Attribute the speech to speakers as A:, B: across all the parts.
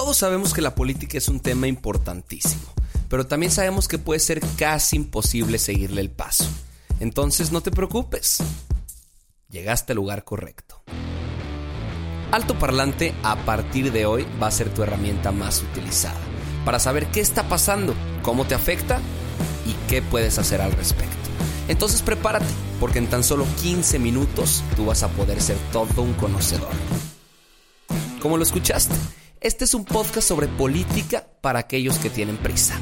A: Todos sabemos que la política es un tema importantísimo, pero también sabemos que puede ser casi imposible seguirle el paso. Entonces no te preocupes. Llegaste al lugar correcto. Alto Parlante a partir de hoy va a ser tu herramienta más utilizada para saber qué está pasando, cómo te afecta y qué puedes hacer al respecto. Entonces prepárate, porque en tan solo 15 minutos tú vas a poder ser todo un conocedor. Como lo escuchaste, este es un podcast sobre política para aquellos que tienen prisa.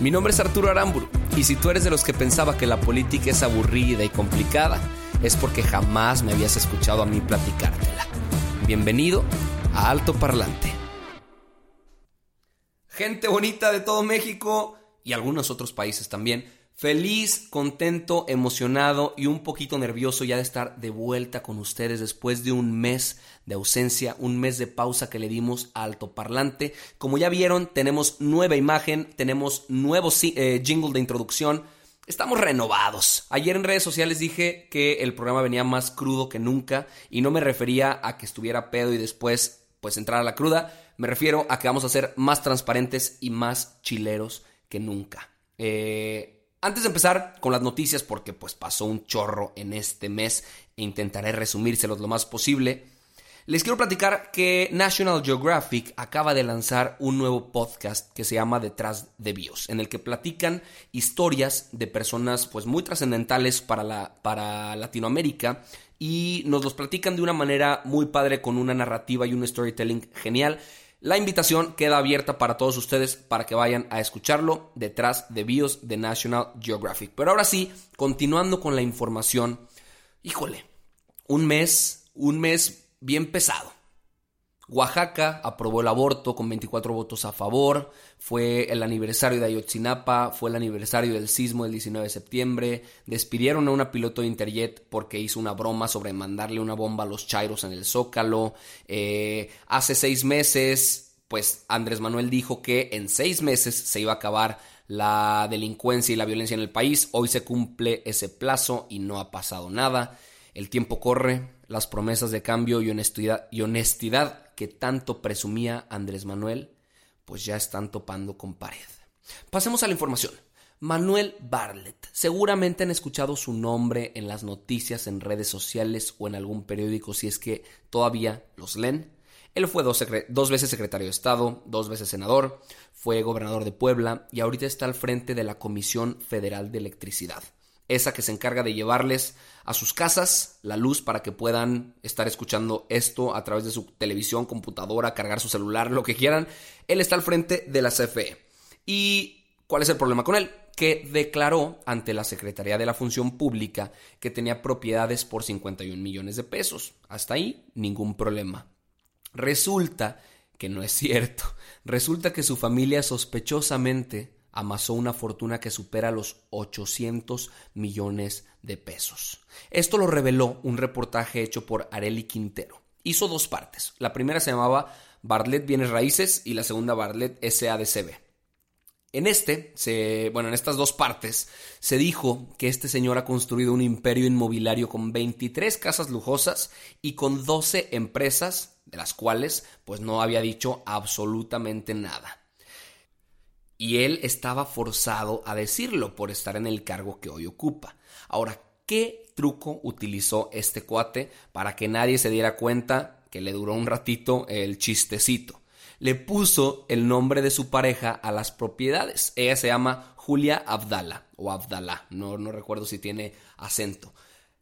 A: Mi nombre es Arturo Aramburu y si tú eres de los que pensaba que la política es aburrida y complicada, es porque jamás me habías escuchado a mí platicártela. Bienvenido a Alto Parlante. Gente bonita de todo México y algunos otros países también. Feliz, contento, emocionado y un poquito nervioso ya de estar de vuelta con ustedes después de un mes de ausencia, un mes de pausa que le dimos a altoparlante. Como ya vieron, tenemos nueva imagen, tenemos nuevo eh, jingle de introducción. Estamos renovados. Ayer en redes sociales dije que el programa venía más crudo que nunca y no me refería a que estuviera pedo y después pues entrar a la cruda. Me refiero a que vamos a ser más transparentes y más chileros que nunca. Eh, antes de empezar con las noticias, porque pues pasó un chorro en este mes e intentaré resumírselos lo más posible, les quiero platicar que National Geographic acaba de lanzar un nuevo podcast que se llama Detrás de Bios, en el que platican historias de personas pues muy trascendentales para, la, para Latinoamérica y nos los platican de una manera muy padre con una narrativa y un storytelling genial la invitación queda abierta para todos ustedes para que vayan a escucharlo detrás de BIOS de National Geographic. Pero ahora sí, continuando con la información, híjole, un mes, un mes bien pesado. Oaxaca aprobó el aborto con 24 votos a favor. Fue el aniversario de Ayotzinapa, fue el aniversario del sismo del 19 de septiembre. Despidieron a una piloto de Interjet porque hizo una broma sobre mandarle una bomba a los chairos en el Zócalo. Eh, hace seis meses, pues Andrés Manuel dijo que en seis meses se iba a acabar la delincuencia y la violencia en el país. Hoy se cumple ese plazo y no ha pasado nada. El tiempo corre, las promesas de cambio y honestidad, y honestidad que tanto presumía Andrés Manuel, pues ya están topando con pared. Pasemos a la información. Manuel Barlet. Seguramente han escuchado su nombre en las noticias, en redes sociales o en algún periódico si es que todavía los leen. Él fue dos, dos, veces secretario de Estado, dos veces senador, fue gobernador de Puebla y ahorita está al frente de la Comisión Federal de Electricidad esa que se encarga de llevarles a sus casas la luz para que puedan estar escuchando esto a través de su televisión, computadora, cargar su celular, lo que quieran. Él está al frente de la CFE. ¿Y cuál es el problema con él? Que declaró ante la Secretaría de la Función Pública que tenía propiedades por 51 millones de pesos. Hasta ahí, ningún problema. Resulta que no es cierto. Resulta que su familia sospechosamente amasó una fortuna que supera los 800 millones de pesos. Esto lo reveló un reportaje hecho por Areli Quintero. Hizo dos partes. La primera se llamaba Bartlett Bienes Raíces y la segunda Bartlett SADCB. En este, se, bueno, en estas dos partes, se dijo que este señor ha construido un imperio inmobiliario con 23 casas lujosas y con 12 empresas, de las cuales pues no había dicho absolutamente nada y él estaba forzado a decirlo por estar en el cargo que hoy ocupa. Ahora, ¿qué truco utilizó este cuate para que nadie se diera cuenta que le duró un ratito el chistecito? Le puso el nombre de su pareja a las propiedades. Ella se llama Julia Abdala o Abdalá, no, no recuerdo si tiene acento.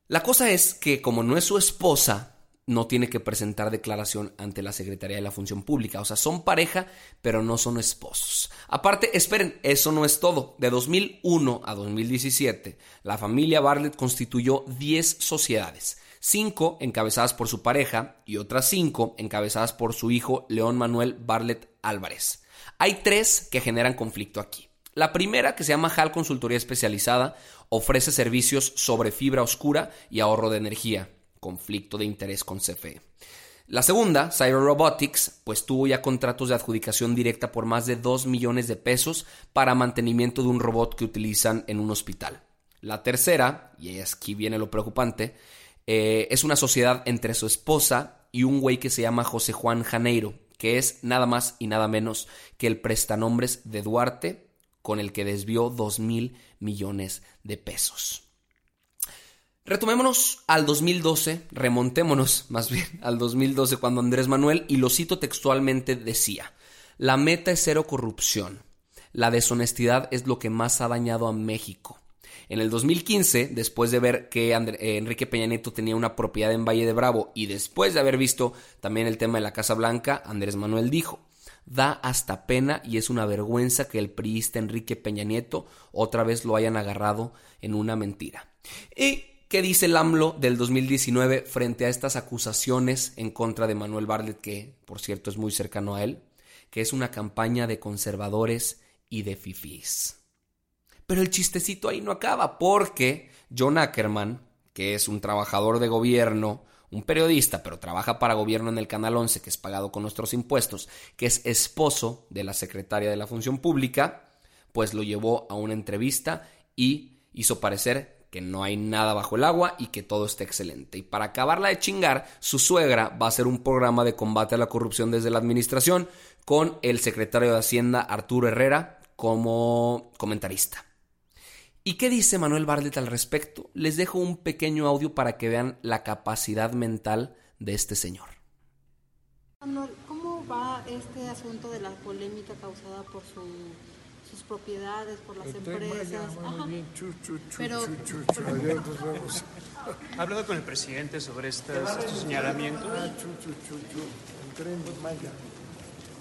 A: La cosa es que como no es su esposa, no tiene que presentar declaración ante la Secretaría de la Función Pública. O sea, son pareja, pero no son esposos. Aparte, esperen, eso no es todo. De 2001 a 2017, la familia Bartlett constituyó 10 sociedades, cinco encabezadas por su pareja y otras cinco encabezadas por su hijo León Manuel Barlet Álvarez. Hay tres que generan conflicto aquí. La primera, que se llama HAL Consultoría Especializada, ofrece servicios sobre fibra oscura y ahorro de energía, conflicto de interés con CFE. La segunda, Cyber Robotics, pues tuvo ya contratos de adjudicación directa por más de 2 millones de pesos para mantenimiento de un robot que utilizan en un hospital. La tercera, y aquí viene lo preocupante, eh, es una sociedad entre su esposa y un güey que se llama José Juan Janeiro, que es nada más y nada menos que el prestanombres de Duarte, con el que desvió 2 mil millones de pesos. Retomémonos al 2012, remontémonos más bien al 2012 cuando Andrés Manuel, y lo cito textualmente, decía, la meta es cero corrupción, la deshonestidad es lo que más ha dañado a México. En el 2015, después de ver que eh, Enrique Peña Nieto tenía una propiedad en Valle de Bravo y después de haber visto también el tema de la Casa Blanca, Andrés Manuel dijo, da hasta pena y es una vergüenza que el priista Enrique Peña Nieto otra vez lo hayan agarrado en una mentira. Y ¿Qué dice el AMLO del 2019 frente a estas acusaciones en contra de Manuel Barlet, que por cierto es muy cercano a él? Que es una campaña de conservadores y de fifís. Pero el chistecito ahí no acaba, porque John Ackerman, que es un trabajador de gobierno, un periodista, pero trabaja para gobierno en el Canal 11, que es pagado con nuestros impuestos, que es esposo de la secretaria de la Función Pública, pues lo llevó a una entrevista y hizo parecer que no hay nada bajo el agua y que todo está excelente. Y para acabarla de chingar, su suegra va a hacer un programa de combate a la corrupción desde la administración con el secretario de Hacienda Arturo Herrera como comentarista. ¿Y qué dice Manuel Barlet al respecto? Les dejo un pequeño audio para que vean la capacidad mental de este señor.
B: Manuel, ¿cómo va este asunto de la polémica causada por su sus propiedades, por las empresas.
C: Pero, ¿Ha hablado con el presidente sobre estos, señalamientos?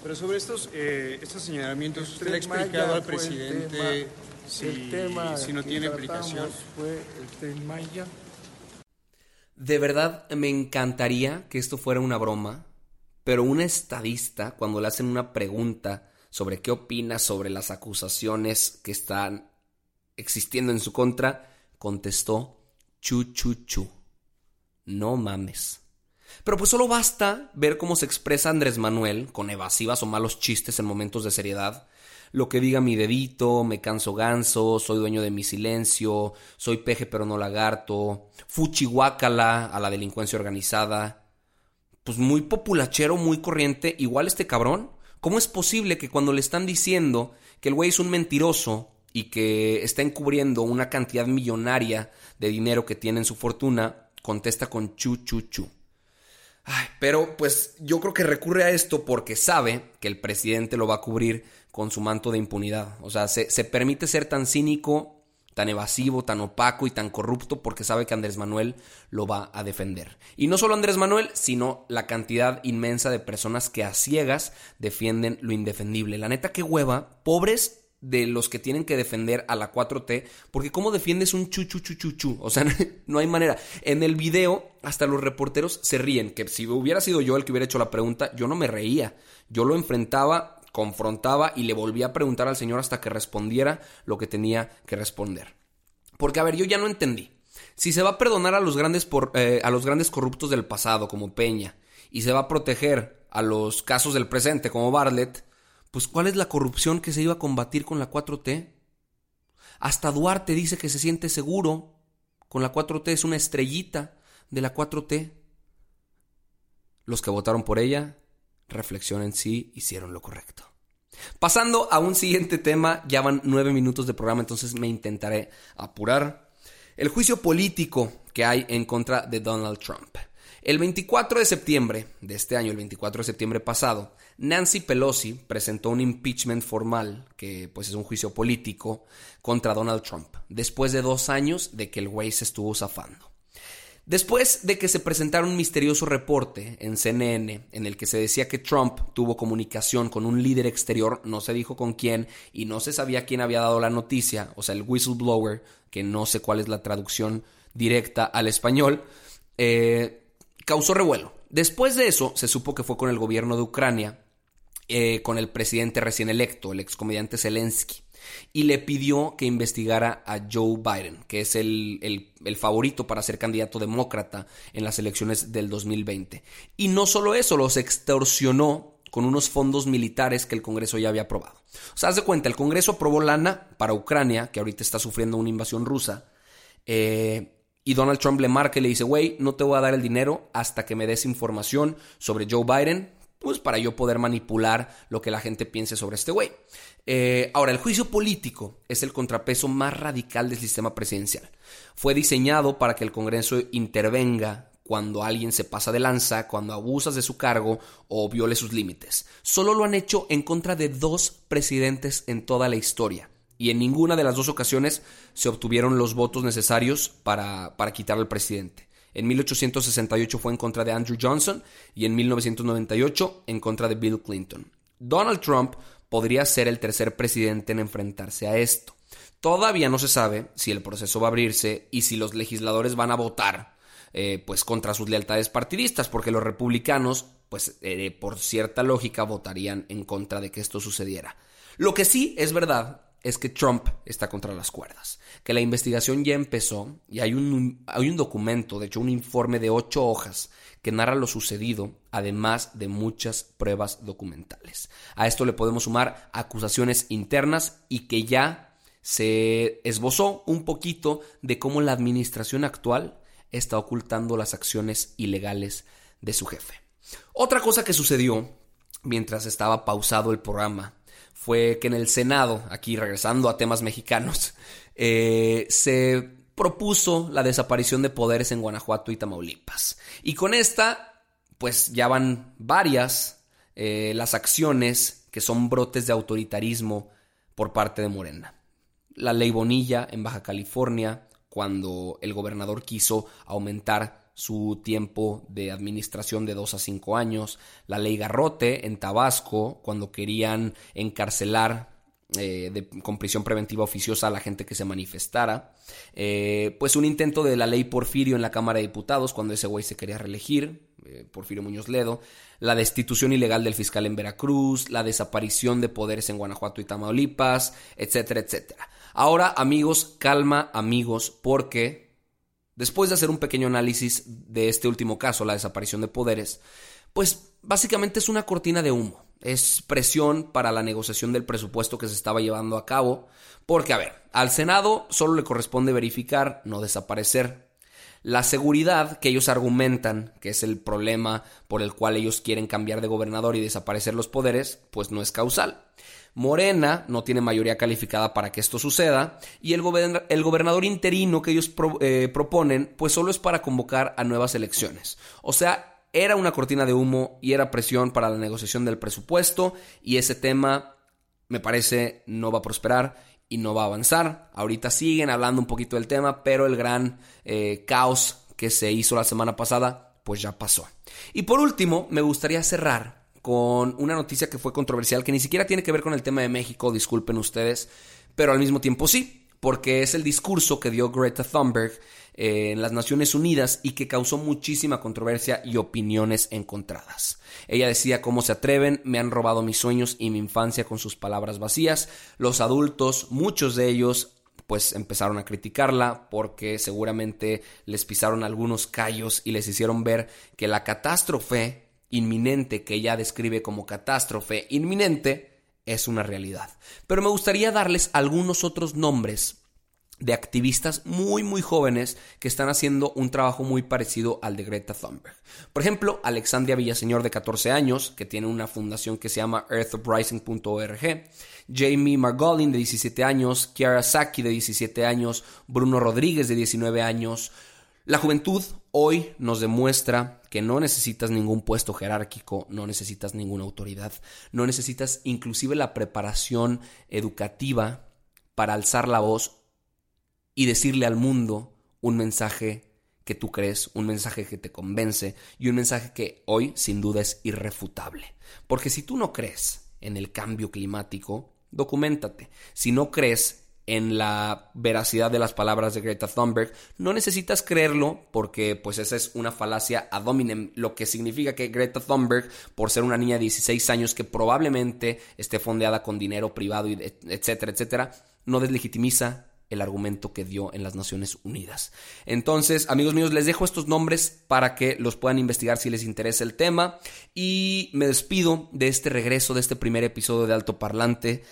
C: Pero sobre estos, eh, estos señalamientos, ¿usted le ha explicado al presidente si, si no tiene implicación?
A: De verdad me encantaría que esto fuera una broma, pero un estadista, cuando le hacen una pregunta sobre qué opina sobre las acusaciones que están existiendo en su contra, contestó chu chu chu. No mames. Pero pues solo basta ver cómo se expresa Andrés Manuel, con evasivas o malos chistes en momentos de seriedad, lo que diga mi dedito, me canso ganso, soy dueño de mi silencio, soy peje pero no lagarto, fuchihuacala a la delincuencia organizada. Pues muy populachero, muy corriente, igual este cabrón ¿Cómo es posible que cuando le están diciendo que el güey es un mentiroso y que está encubriendo una cantidad millonaria de dinero que tiene en su fortuna, contesta con chu chu chu? Ay, pero pues yo creo que recurre a esto porque sabe que el presidente lo va a cubrir con su manto de impunidad. O sea, se, se permite ser tan cínico tan evasivo, tan opaco y tan corrupto porque sabe que Andrés Manuel lo va a defender. Y no solo Andrés Manuel, sino la cantidad inmensa de personas que a ciegas defienden lo indefendible. La neta, qué hueva, pobres de los que tienen que defender a la 4T, porque ¿cómo defiendes un chu chu chu? O sea, no hay manera. En el video, hasta los reporteros se ríen, que si hubiera sido yo el que hubiera hecho la pregunta, yo no me reía. Yo lo enfrentaba confrontaba y le volvía a preguntar al Señor hasta que respondiera lo que tenía que responder. Porque, a ver, yo ya no entendí. Si se va a perdonar a los grandes, eh, a los grandes corruptos del pasado, como Peña, y se va a proteger a los casos del presente, como Bartlett, pues ¿cuál es la corrupción que se iba a combatir con la 4T? Hasta Duarte dice que se siente seguro con la 4T, es una estrellita de la 4T. Los que votaron por ella reflexionen si hicieron lo correcto. Pasando a un siguiente tema, ya van nueve minutos de programa, entonces me intentaré apurar. El juicio político que hay en contra de Donald Trump. El 24 de septiembre de este año, el 24 de septiembre pasado, Nancy Pelosi presentó un impeachment formal, que pues es un juicio político, contra Donald Trump, después de dos años de que el güey se estuvo zafando. Después de que se presentara un misterioso reporte en CNN en el que se decía que Trump tuvo comunicación con un líder exterior, no se dijo con quién y no se sabía quién había dado la noticia, o sea, el whistleblower, que no sé cuál es la traducción directa al español, eh, causó revuelo. Después de eso, se supo que fue con el gobierno de Ucrania, eh, con el presidente recién electo, el excomediante Zelensky, y le pidió que investigara a Joe Biden, que es el, el, favorito para ser candidato demócrata en las elecciones del 2020. Y no solo eso, los extorsionó con unos fondos militares que el Congreso ya había aprobado. O sea, haz de cuenta, el Congreso aprobó lana para Ucrania, que ahorita está sufriendo una invasión rusa, eh, y Donald Trump le marca y le dice, güey, no te voy a dar el dinero hasta que me des información sobre Joe Biden, pues para yo poder manipular lo que la gente piense sobre este güey. Eh, ahora, el juicio político es el contrapeso más radical del sistema presidencial. Fue diseñado para que el Congreso intervenga cuando alguien se pasa de lanza, cuando abusas de su cargo o viole sus límites. Solo lo han hecho en contra de dos presidentes en toda la historia y en ninguna de las dos ocasiones se obtuvieron los votos necesarios para, para quitar al presidente. En 1868 fue en contra de Andrew Johnson y en 1998 en contra de Bill Clinton. Donald Trump podría ser el tercer presidente en enfrentarse a esto. Todavía no se sabe si el proceso va a abrirse y si los legisladores van a votar eh, pues contra sus lealtades partidistas, porque los republicanos, pues eh, por cierta lógica, votarían en contra de que esto sucediera. Lo que sí es verdad es que Trump está contra las cuerdas, que la investigación ya empezó y hay un, hay un documento, de hecho un informe de ocho hojas que narra lo sucedido, además de muchas pruebas documentales. A esto le podemos sumar acusaciones internas y que ya se esbozó un poquito de cómo la administración actual está ocultando las acciones ilegales de su jefe. Otra cosa que sucedió mientras estaba pausado el programa fue que en el Senado, aquí regresando a temas mexicanos, eh, se propuso la desaparición de poderes en Guanajuato y Tamaulipas. Y con esta, pues ya van varias eh, las acciones que son brotes de autoritarismo por parte de Morena. La ley Bonilla en Baja California, cuando el gobernador quiso aumentar su tiempo de administración de dos a cinco años, la ley Garrote en Tabasco, cuando querían encarcelar eh, con prisión preventiva oficiosa a la gente que se manifestara, eh, pues un intento de la ley Porfirio en la Cámara de Diputados, cuando ese güey se quería reelegir, eh, Porfirio Muñoz Ledo, la destitución ilegal del fiscal en Veracruz, la desaparición de poderes en Guanajuato y Tamaulipas, etcétera, etcétera. Ahora, amigos, calma, amigos, porque Después de hacer un pequeño análisis de este último caso, la desaparición de poderes, pues básicamente es una cortina de humo. Es presión para la negociación del presupuesto que se estaba llevando a cabo, porque, a ver, al Senado solo le corresponde verificar, no desaparecer. La seguridad que ellos argumentan, que es el problema por el cual ellos quieren cambiar de gobernador y desaparecer los poderes, pues no es causal. Morena no tiene mayoría calificada para que esto suceda y el, el gobernador interino que ellos eh, proponen pues solo es para convocar a nuevas elecciones. O sea, era una cortina de humo y era presión para la negociación del presupuesto y ese tema me parece no va a prosperar y no va a avanzar. Ahorita siguen hablando un poquito del tema, pero el gran eh, caos que se hizo la semana pasada pues ya pasó. Y por último, me gustaría cerrar con una noticia que fue controversial, que ni siquiera tiene que ver con el tema de México, disculpen ustedes, pero al mismo tiempo sí, porque es el discurso que dio Greta Thunberg eh, en las Naciones Unidas y que causó muchísima controversia y opiniones encontradas. Ella decía cómo se atreven, me han robado mis sueños y mi infancia con sus palabras vacías. Los adultos, muchos de ellos, pues empezaron a criticarla porque seguramente les pisaron algunos callos y les hicieron ver que la catástrofe inminente que ella describe como catástrofe inminente es una realidad. Pero me gustaría darles algunos otros nombres de activistas muy muy jóvenes que están haciendo un trabajo muy parecido al de Greta Thunberg. Por ejemplo, Alexandria Villaseñor de 14 años, que tiene una fundación que se llama earthuprising.org, Jamie Margolin de 17 años, Kiara Saki de 17 años, Bruno Rodríguez de 19 años, la juventud hoy nos demuestra que no necesitas ningún puesto jerárquico, no necesitas ninguna autoridad, no necesitas inclusive la preparación educativa para alzar la voz y decirle al mundo un mensaje que tú crees, un mensaje que te convence y un mensaje que hoy sin duda es irrefutable. Porque si tú no crees en el cambio climático, documentate. Si no crees en la veracidad de las palabras de Greta Thunberg. No necesitas creerlo porque pues esa es una falacia ad hominem, lo que significa que Greta Thunberg, por ser una niña de 16 años que probablemente esté fondeada con dinero privado, y etcétera, etcétera, no deslegitimiza el argumento que dio en las Naciones Unidas. Entonces, amigos míos, les dejo estos nombres para que los puedan investigar si les interesa el tema y me despido de este regreso, de este primer episodio de Alto Parlante.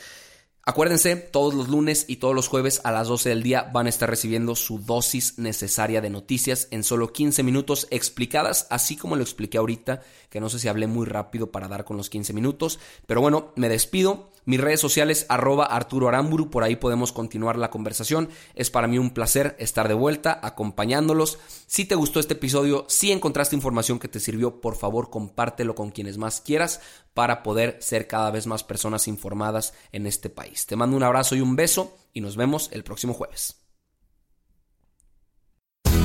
A: Acuérdense, todos los lunes y todos los jueves a las 12 del día van a estar recibiendo su dosis necesaria de noticias en solo 15 minutos explicadas, así como lo expliqué ahorita, que no sé si hablé muy rápido para dar con los 15 minutos, pero bueno, me despido. Mis redes sociales, arroba Arturo Aramburu, por ahí podemos continuar la conversación. Es para mí un placer estar de vuelta, acompañándolos. Si te gustó este episodio, si encontraste información que te sirvió, por favor compártelo con quienes más quieras para poder ser cada vez más personas informadas en este país. Te mando un abrazo y un beso y nos vemos el próximo jueves.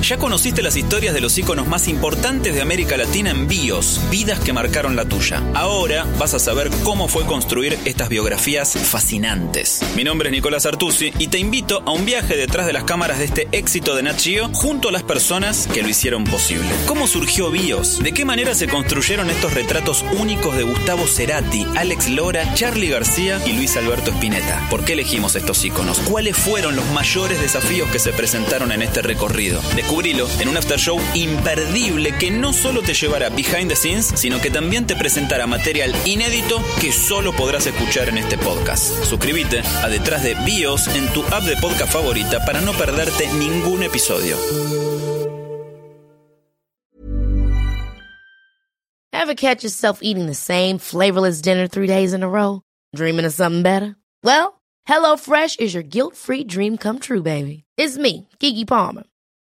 D: Ya conociste las historias de los íconos más importantes de América Latina en bios, vidas que marcaron la tuya. Ahora vas a saber cómo fue construir estas biografías fascinantes. Mi nombre es Nicolás Artusi y te invito a un viaje detrás de las cámaras de este éxito de Nat junto a las personas que lo hicieron posible. ¿Cómo surgió Bios? ¿De qué manera se construyeron estos retratos únicos de Gustavo Cerati, Alex Lora, Charlie García y Luis Alberto Spinetta? ¿Por qué elegimos estos íconos? ¿Cuáles fueron los mayores desafíos que se presentaron en este recorrido? Descubrilo en un after show imperdible que no solo te llevará behind the scenes, sino que también te presentará material inédito que solo podrás escuchar en este podcast. Suscríbete a Detrás de Bios en tu app de podcast favorita para no perderte ningún episodio.
E: Ever catch yourself eating the same flavorless dinner three days in a row? Dreaming of something better? Well, HelloFresh is your guilt-free dream come true, baby. It's me, Kiki Palmer.